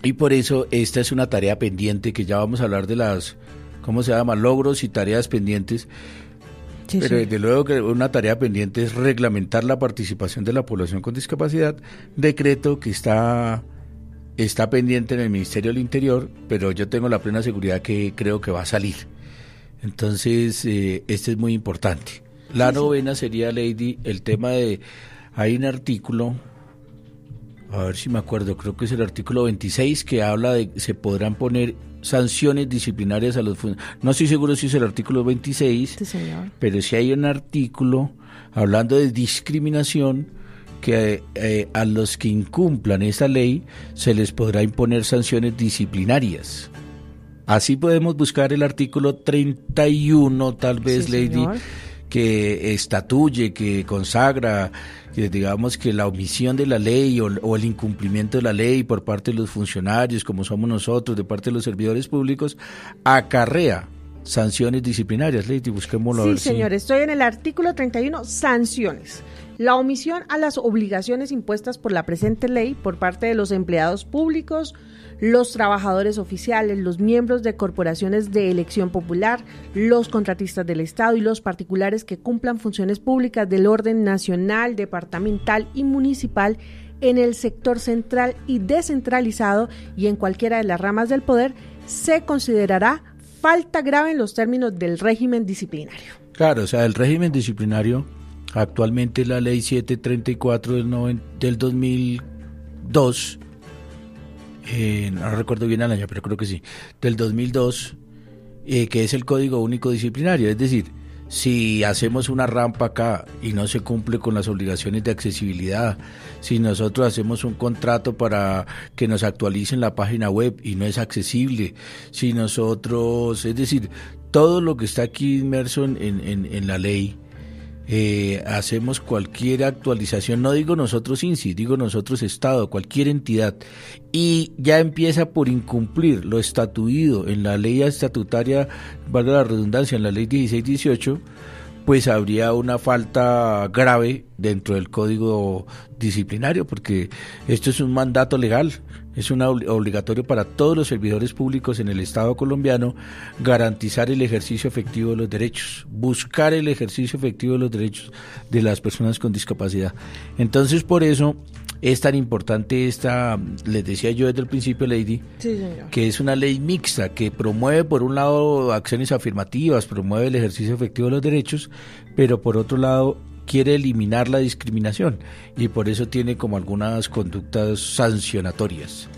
Y por eso esta es una tarea pendiente que ya vamos a hablar de las, ¿cómo se llama? Logros y tareas pendientes. Pero desde luego que una tarea pendiente es reglamentar la participación de la población con discapacidad, decreto que está, está pendiente en el Ministerio del Interior, pero yo tengo la plena seguridad que creo que va a salir. Entonces, eh, este es muy importante. La novena sería, Lady, el tema de... Hay un artículo, a ver si me acuerdo, creo que es el artículo 26 que habla de se podrán poner sanciones disciplinarias a los no estoy seguro si es el artículo 26 pero si hay un artículo hablando de discriminación que eh, a los que incumplan esa ley se les podrá imponer sanciones disciplinarias. Así podemos buscar el artículo 31 tal vez lady que estatuye, que consagra, que digamos que la omisión de la ley o, el incumplimiento de la ley por parte de los funcionarios, como somos nosotros, de parte de los servidores públicos, acarrea sanciones disciplinarias. Lady, busquémoslo. Sí, señor, estoy en el artículo 31, sanciones. La omisión a las obligaciones impuestas por la presente ley por parte de los empleados públicos, los trabajadores oficiales, los miembros de corporaciones de elección popular, los contratistas del Estado y los particulares que cumplan funciones públicas del orden nacional, departamental y municipal en el sector central y descentralizado y en cualquiera de las ramas del poder, se considerará falta grave en los términos del régimen disciplinario. Claro, o sea, el régimen disciplinario, actualmente la ley 734 del, del 2002, eh, no recuerdo bien el año, pero creo que sí, del 2002, eh, que es el Código Único Disciplinario. Es decir, si hacemos una rampa acá y no se cumple con las obligaciones de accesibilidad, si nosotros hacemos un contrato para que nos actualicen la página web y no es accesible, si nosotros, es decir, todo lo que está aquí inmerso en, en la ley, eh, hacemos cualquier actualización, no digo nosotros INSI, digo nosotros Estado, cualquier entidad, y ya empieza por incumplir lo estatuido en la ley estatutaria, valga la redundancia, en la ley 1618, pues habría una falta grave dentro del código disciplinario, porque esto es un mandato legal, es un obligatorio para todos los servidores públicos en el Estado colombiano garantizar el ejercicio efectivo de los derechos, buscar el ejercicio efectivo de los derechos de las personas con discapacidad. Entonces, por eso es tan importante esta, les decía yo desde el principio, Lady, que es una ley mixta que promueve por un lado acciones afirmativas, promueve el ejercicio efectivo de los derechos, pero por otro lado quiere eliminar la discriminación y por eso tiene como algunas conductas sancionatorias.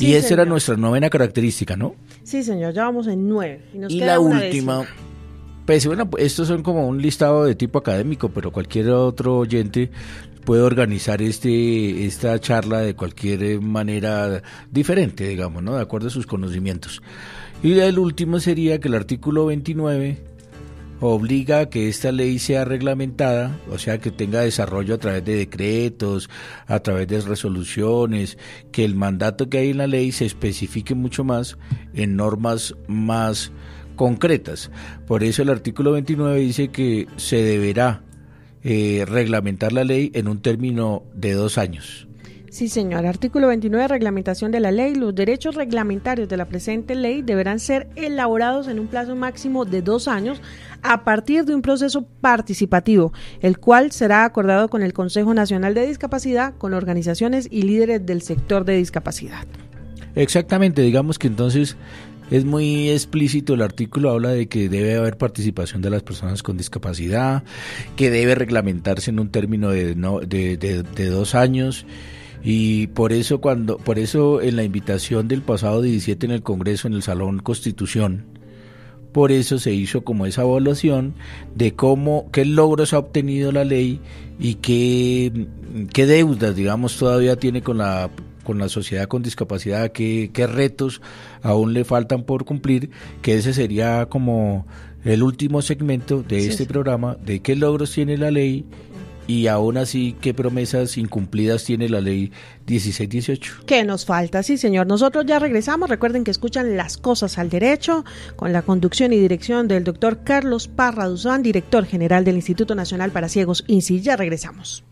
y esa era nuestra novena característica, ¿no? Sí, señor, ya vamos en nueve. Y, la última, Pues bueno, estos son como un listado de tipo académico, pero cualquier otro oyente puede organizar este esta charla de cualquier manera diferente, digamos, ¿no? De acuerdo a sus conocimientos. Y el último sería que el artículo 29 obliga a que esta ley sea reglamentada, o sea, que tenga desarrollo a través de decretos, a través de resoluciones, que el mandato que hay en la ley se especifique mucho más en normas más concretas. Por eso el artículo 29 dice que se deberá eh, reglamentar la ley en un término de dos años. Sí, señor. Artículo 29, reglamentación de la ley. Los derechos reglamentarios de la presente ley deberán ser elaborados en un plazo máximo de dos años a partir de un proceso participativo, el cual será acordado con el Consejo Nacional de Discapacidad, con organizaciones y líderes del sector de discapacidad. Exactamente, digamos que entonces es muy explícito el artículo, habla de que debe haber participación de las personas con discapacidad, que debe reglamentarse en un término de, de, de dos años y por eso cuando por eso en la invitación del pasado 17 en el Congreso en el Salón Constitución por eso se hizo como esa evaluación de cómo qué logros ha obtenido la ley y qué, qué deudas digamos todavía tiene con la con la sociedad con discapacidad, qué, qué retos aún le faltan por cumplir, que ese sería como el último segmento de este programa, de qué logros tiene la ley y aún así, ¿qué promesas incumplidas tiene la ley 1618? ¿Qué nos falta? Sí, señor. Nosotros ya regresamos. Recuerden que escuchan las cosas al derecho con la conducción y dirección del doctor Carlos Parra Duzán, director general del Instituto Nacional para Ciegos, INSI. Ya regresamos.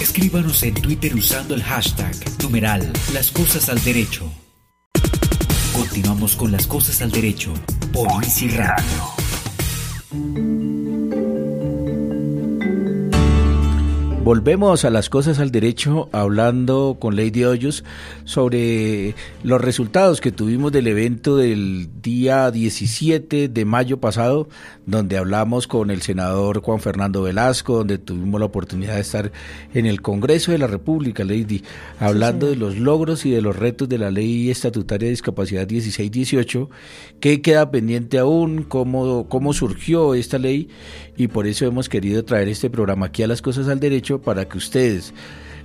Escríbanos en Twitter usando el hashtag numeral las cosas al derecho. Continuamos con las cosas al derecho por Easy Radio. Volvemos a las cosas al derecho hablando con Lady Hoyos sobre los resultados que tuvimos del evento del día 17 de mayo pasado, donde hablamos con el senador Juan Fernando Velasco, donde tuvimos la oportunidad de estar en el Congreso de la República, Lady, hablando de los logros y de los retos de la Ley Estatutaria de Discapacidad 1618, qué queda pendiente aún, cómo, cómo surgió esta ley, y por eso hemos querido traer este programa aquí a las cosas al derecho para que ustedes,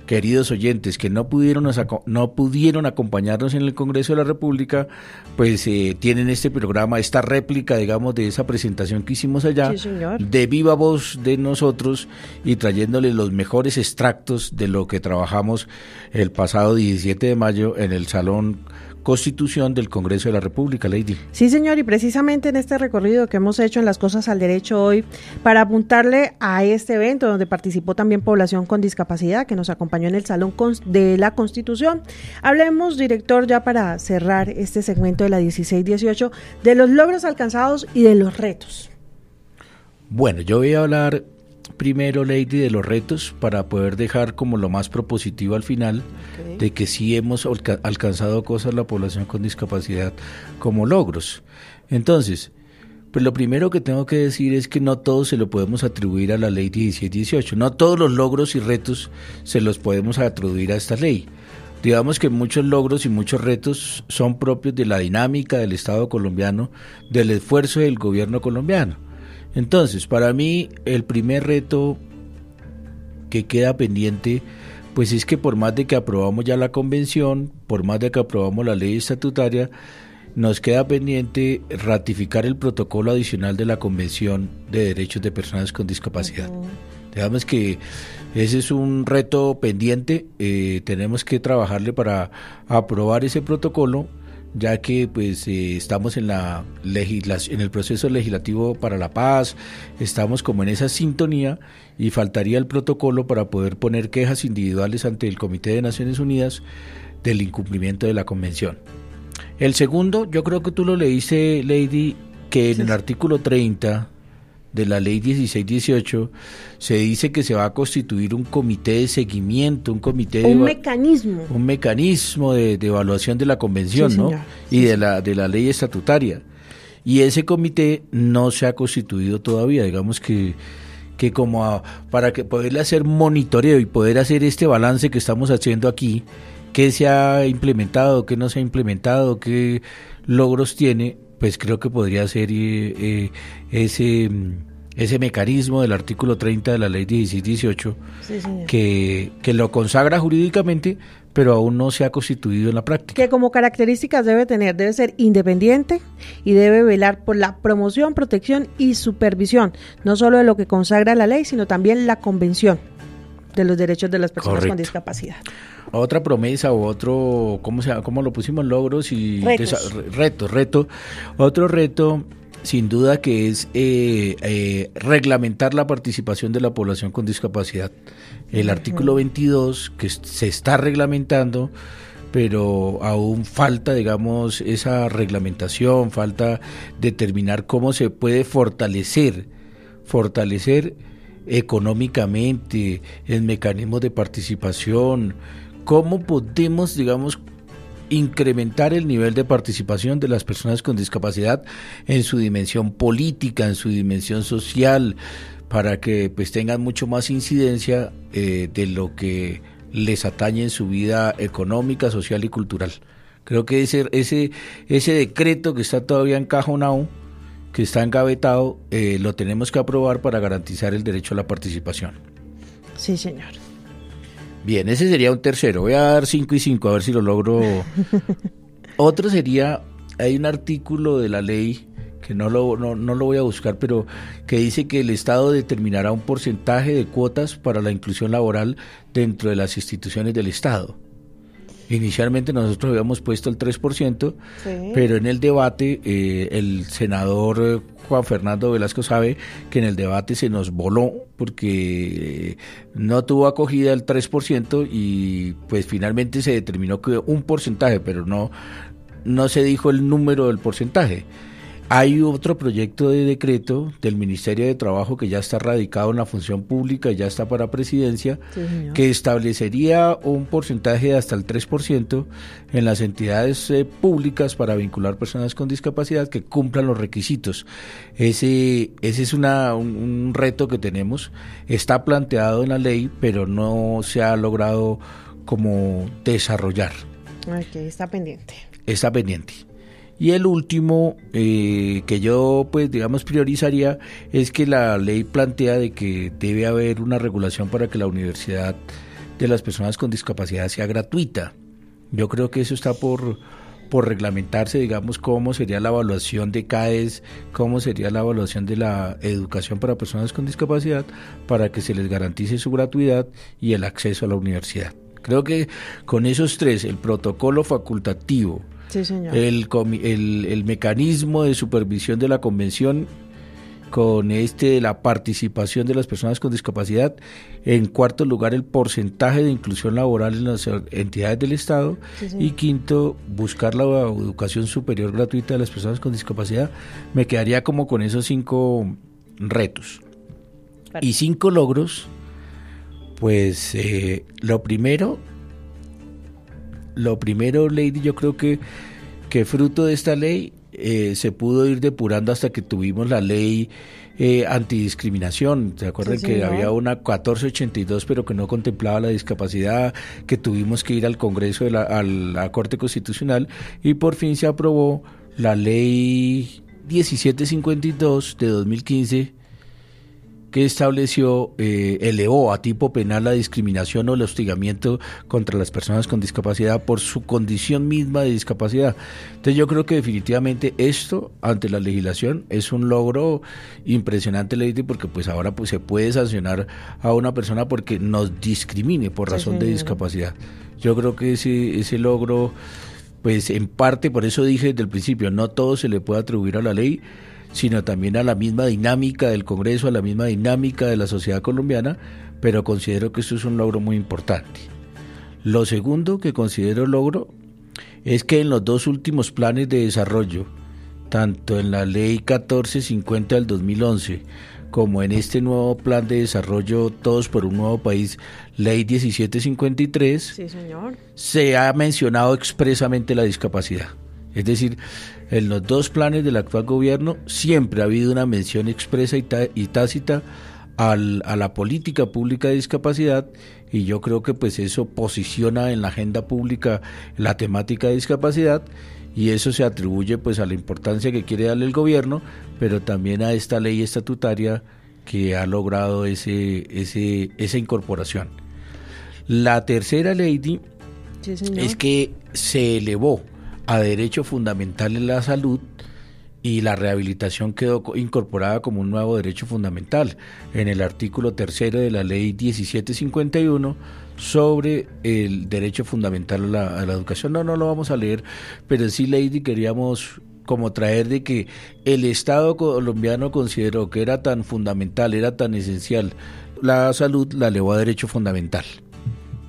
queridos oyentes, que no pudieron, no pudieron acompañarnos en el Congreso de la República, pues eh, tienen este programa, esta réplica, digamos, de esa presentación que hicimos allá, de viva voz de nosotros y trayéndoles los mejores extractos de lo que trabajamos el pasado 17 de mayo en el Salón Constitución del Congreso de la República, Lady. Sí, señor, y precisamente en este recorrido que hemos hecho en las cosas al derecho hoy, para apuntarle a este evento donde participó también población con discapacidad que nos acompañó en el Salón de la Constitución, hablemos, director, ya para cerrar este segmento de la 16-18, de los logros alcanzados y de los retos. Bueno, yo voy a hablar primero, Lady, de los retos para poder dejar como lo más propositivo al final de que sí hemos alcanzado cosas la población con discapacidad como logros. Entonces, pues lo primero que tengo que decir es que no todo se lo podemos atribuir a la ley 1718. No todos los logros y retos se los podemos atribuir a esta ley. Digamos que muchos logros y muchos retos son propios de la dinámica del Estado colombiano, del esfuerzo del gobierno colombiano. Entonces, para mí, el primer reto que queda pendiente, pues es que por más de que aprobamos ya la convención, por más de que aprobamos la ley estatutaria, nos queda pendiente ratificar el protocolo adicional de la Convención de Derechos de Personas con Discapacidad. Digamos que ese es un reto pendiente, eh, tenemos que trabajarle para aprobar ese protocolo ya que pues eh, estamos en la legislación, en el proceso legislativo para la paz, estamos como en esa sintonía y faltaría el protocolo para poder poner quejas individuales ante el Comité de Naciones Unidas del incumplimiento de la convención. El segundo, yo creo que tú lo leíste, Lady, que en el artículo 30 de la ley 1618 se dice que se va a constituir un comité de seguimiento, un comité un mecanismo, un mecanismo de, evaluación de la convención, ¿no? y de la de la ley estatutaria. Y ese comité no se ha constituido todavía, digamos que que como para que poderle hacer monitoreo y poder hacer este balance que estamos haciendo aquí, qué se ha implementado, qué no se ha implementado, qué logros tiene, pues creo que podría ser eh, eh, ese ese mecanismo del artículo 30 de la ley 1618 que, que lo consagra jurídicamente, pero aún no se ha constituido en la práctica. Que como características debe tener, debe ser independiente y debe velar por la promoción, protección y supervisión, no solo de lo que consagra la ley, sino también la convención de los derechos de las personas con discapacidad. Otra promesa o otro, ¿cómo, se, cómo lo pusimos? Logros y retos. reto, reto. Otro reto sin duda que es eh, eh, reglamentar la participación de la población con discapacidad. El artículo 22 que se está reglamentando, pero aún falta, digamos, esa reglamentación, falta determinar cómo se puede fortalecer, fortalecer económicamente el mecanismo de participación, cómo podemos, digamos, incrementar el nivel de participación de las personas con discapacidad en su dimensión política, en su dimensión social, para que pues tengan mucho más incidencia eh, de lo que les atañe en su vida económica, social y cultural. Creo que ese, ese, ese decreto que está todavía encajonado, que está engavetado, eh, lo tenemos que aprobar para garantizar el derecho a la participación. Sí, señor. Bien, ese sería un tercero. Voy a dar cinco y cinco a ver si lo logro. Otro sería, hay un artículo de la ley que no lo, no, no lo voy a buscar, pero que dice que el Estado determinará un porcentaje de cuotas para la inclusión laboral dentro de las instituciones del Estado. Inicialmente nosotros habíamos puesto el 3%, pero en el debate eh, el senador eh, Juan Fernando Velasco sabe que en el debate se nos voló porque eh, no tuvo acogida el 3% y pues finalmente se determinó que un porcentaje, pero no, no se dijo el número del porcentaje. Hay otro proyecto de decreto del Ministerio de Trabajo que ya está radicado en la función pública, ya está para presidencia, que establecería un porcentaje de hasta el 3% en las entidades eh, públicas para vincular personas con discapacidad que cumplan los requisitos. Ese, ese es una, un, reto que tenemos. Está planteado en la ley, pero no se ha logrado como desarrollar. Ok, está pendiente. Está pendiente. Y el último eh, que yo, pues, digamos, priorizaría es que la ley plantea de que debe haber una regulación para que la universidad de las personas con discapacidad sea gratuita. Yo creo que eso está por, por reglamentarse, digamos, cómo sería la evaluación de CAES, cómo sería la evaluación de la educación para personas con discapacidad, para que se les garantice su gratuidad y el acceso a la universidad. Creo que con esos tres, el protocolo facultativo, el, el, mecanismo de supervisión de la convención con este la participación de las personas con discapacidad, en cuarto lugar el porcentaje de inclusión laboral en las entidades del Estado. Y quinto buscar la educación superior gratuita de las personas con discapacidad. Me quedaría como con esos cinco retos. Y cinco logros. Pues eh, lo primero lo primero, Lady, yo creo que, que fruto de esta ley eh, se pudo ir depurando hasta que tuvimos la ley eh, antidiscriminación. ¿Se acuerdan que había una 1482 pero que no contemplaba la discapacidad, que tuvimos que ir al Congreso, de la, a la Corte Constitucional y por fin se aprobó la ley 1752 de 2015 que estableció, eh, elevó a tipo penal la discriminación o el hostigamiento contra las personas con discapacidad por su condición misma de discapacidad. Entonces yo creo que definitivamente esto ante la legislación es un logro impresionante, Lady, porque pues ahora pues se puede sancionar a una persona porque nos discrimine por razón de discapacidad. Yo creo que ese, ese logro, pues en parte, por eso dije desde el principio, no todo se le puede atribuir a la ley, sino también a la misma dinámica del Congreso, a la misma dinámica de la sociedad colombiana, pero considero que esto es un logro muy importante. Lo segundo que considero logro es que en los dos últimos planes de desarrollo, tanto en la ley 1450 del 2011 como en este nuevo plan de desarrollo Todos por un Nuevo País, ley 1753, se ha mencionado expresamente la discapacidad. Es decir, en los dos planes del actual gobierno siempre ha habido una mención expresa y, tácita al, a la política pública de discapacidad y yo creo que pues eso posiciona en la agenda pública la temática de discapacidad y eso se atribuye pues a la importancia que quiere darle el gobierno, pero también a esta ley estatutaria que ha logrado ese, ese, esa incorporación. La tercera ley es que se elevó a derecho fundamental en la salud y la rehabilitación quedó incorporada como un nuevo derecho fundamental en el artículo tercero de la ley 1751 sobre el derecho fundamental a la, educación. No, no lo vamos a leer, pero sí, Lady, queríamos como traer de que el Estado colombiano consideró que era tan fundamental, era tan esencial la salud, la elevó a derecho fundamental.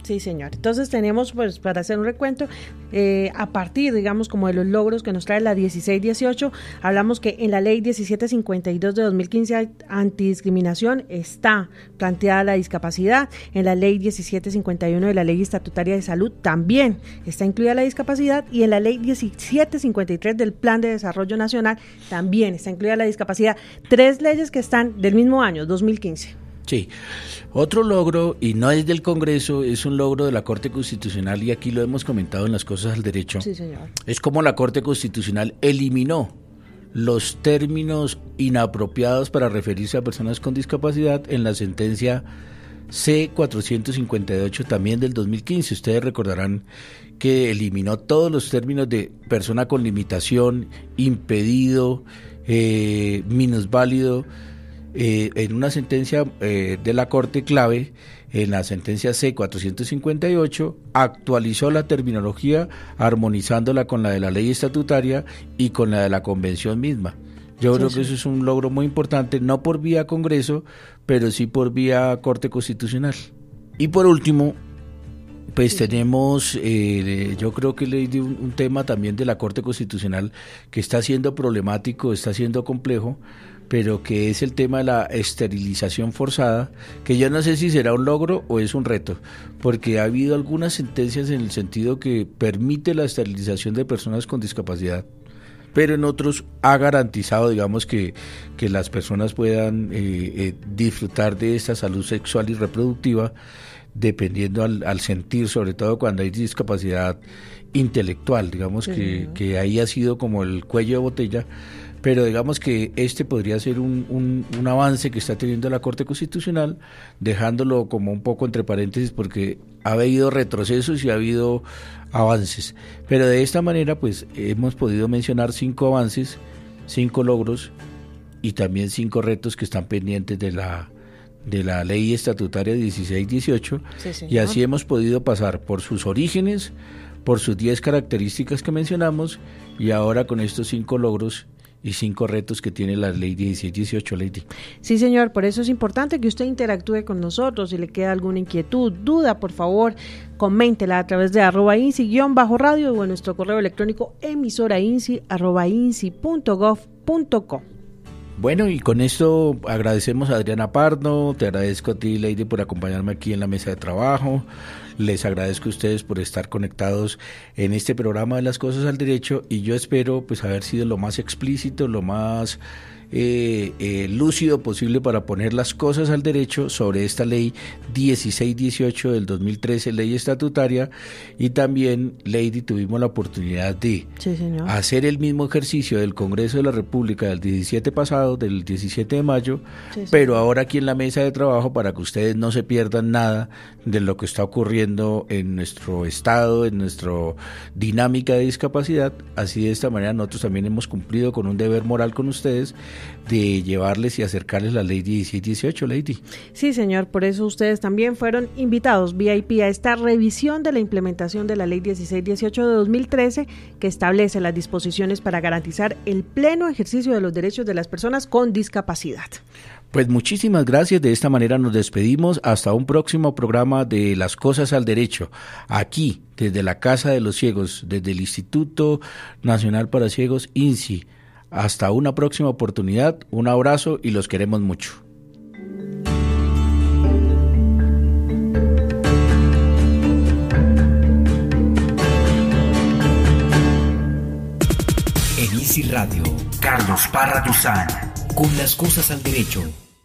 Sí, señor. Entonces tenemos, pues, para hacer un recuento, eh, a partir, digamos, como de los logros que nos trae la 1618, hablamos que en la ley 1752 de 2015 antidiscriminación está planteada la discapacidad, en la ley 1751 de la ley estatutaria de salud también está incluida la discapacidad y en la ley 1753 del Plan de Desarrollo Nacional también está incluida la discapacidad. Tres leyes que están del mismo año, 2015. Sí. Otro logro, y no es del Congreso, es un logro de la Corte Constitucional, y aquí lo hemos comentado en las cosas al derecho. Sí, señor. Es como la Corte Constitucional eliminó los términos inapropiados para referirse a personas con discapacidad en la sentencia C458 también del 2015. Ustedes recordarán que eliminó todos los términos de persona con limitación, impedido, eh, minusválido eh, en una sentencia eh, de la Corte clave, en la sentencia C458, actualizó la terminología armonizándola con la de la ley estatutaria y con la de la convención misma. Yo creo que eso es un logro muy importante, no por vía Congreso, pero sí por vía Corte Constitucional. Y por último, pues tenemos, eh, yo creo que le un, un tema también de la Corte Constitucional que está siendo problemático, está siendo complejo, pero que es el tema de la esterilización forzada, que yo no sé si será un logro o es un reto, porque ha habido algunas sentencias en el sentido que permite la esterilización de personas con discapacidad, pero en otros ha garantizado, digamos, que, que las personas puedan eh, eh, disfrutar de esta salud sexual y reproductiva, dependiendo al, sentir, sobre todo cuando hay discapacidad intelectual, digamos, que, que ahí ha sido como el cuello de botella pero digamos que este podría ser un, un, avance que está teniendo la Corte Constitucional, dejándolo como un poco entre paréntesis porque ha habido retrocesos y ha habido avances. Pero de esta manera, pues hemos podido mencionar cinco avances, cinco logros y también cinco retos que están pendientes de la de la ley estatutaria 1618 y así hemos podido pasar por sus orígenes, por sus diez características que mencionamos y ahora con estos cinco logros y cinco retos que tiene la ley 1618, Lady. Sí, señor, por eso es importante que usted interactúe con nosotros. Si le queda alguna inquietud, duda, por favor, coméntela a través de arroba bajo radio o en nuestro correo electrónico emisorainci arroba Bueno, y con esto agradecemos a Adriana Pardo, te agradezco a ti, Lady, por acompañarme aquí en la mesa de trabajo. Les agradezco a ustedes por estar conectados en este programa de las cosas al derecho y yo espero pues haber sido lo más explícito, lo más eh, eh, lúcido posible para poner las cosas al derecho sobre esta ley 1618 del 2013, ley estatutaria, y también, Lady, tuvimos la oportunidad de hacer el mismo ejercicio del Congreso de la República del 17 pasado, del 17 de mayo, pero ahora aquí en la mesa de trabajo para que ustedes no se pierdan nada de lo que está ocurriendo en nuestro estado, en nuestra dinámica de discapacidad. Así de esta manera nosotros también hemos cumplido con un deber moral con ustedes de llevarles y acercarles la ley 1618, Lady. Sí, señor, por eso ustedes también fueron invitados VIP a esta revisión de la implementación de la ley 1618 de 2013 que establece las disposiciones para garantizar el pleno ejercicio de los derechos de las personas con discapacidad. Pues muchísimas gracias. De esta manera nos despedimos hasta un próximo programa de Las Cosas al Derecho, aquí desde la Casa de los Ciegos, desde el Instituto Nacional para Ciegos, INSI. Hasta una próxima oportunidad, un abrazo y los queremos mucho. En Easy Radio, Carlos Parra Duzán, con las cosas al derecho.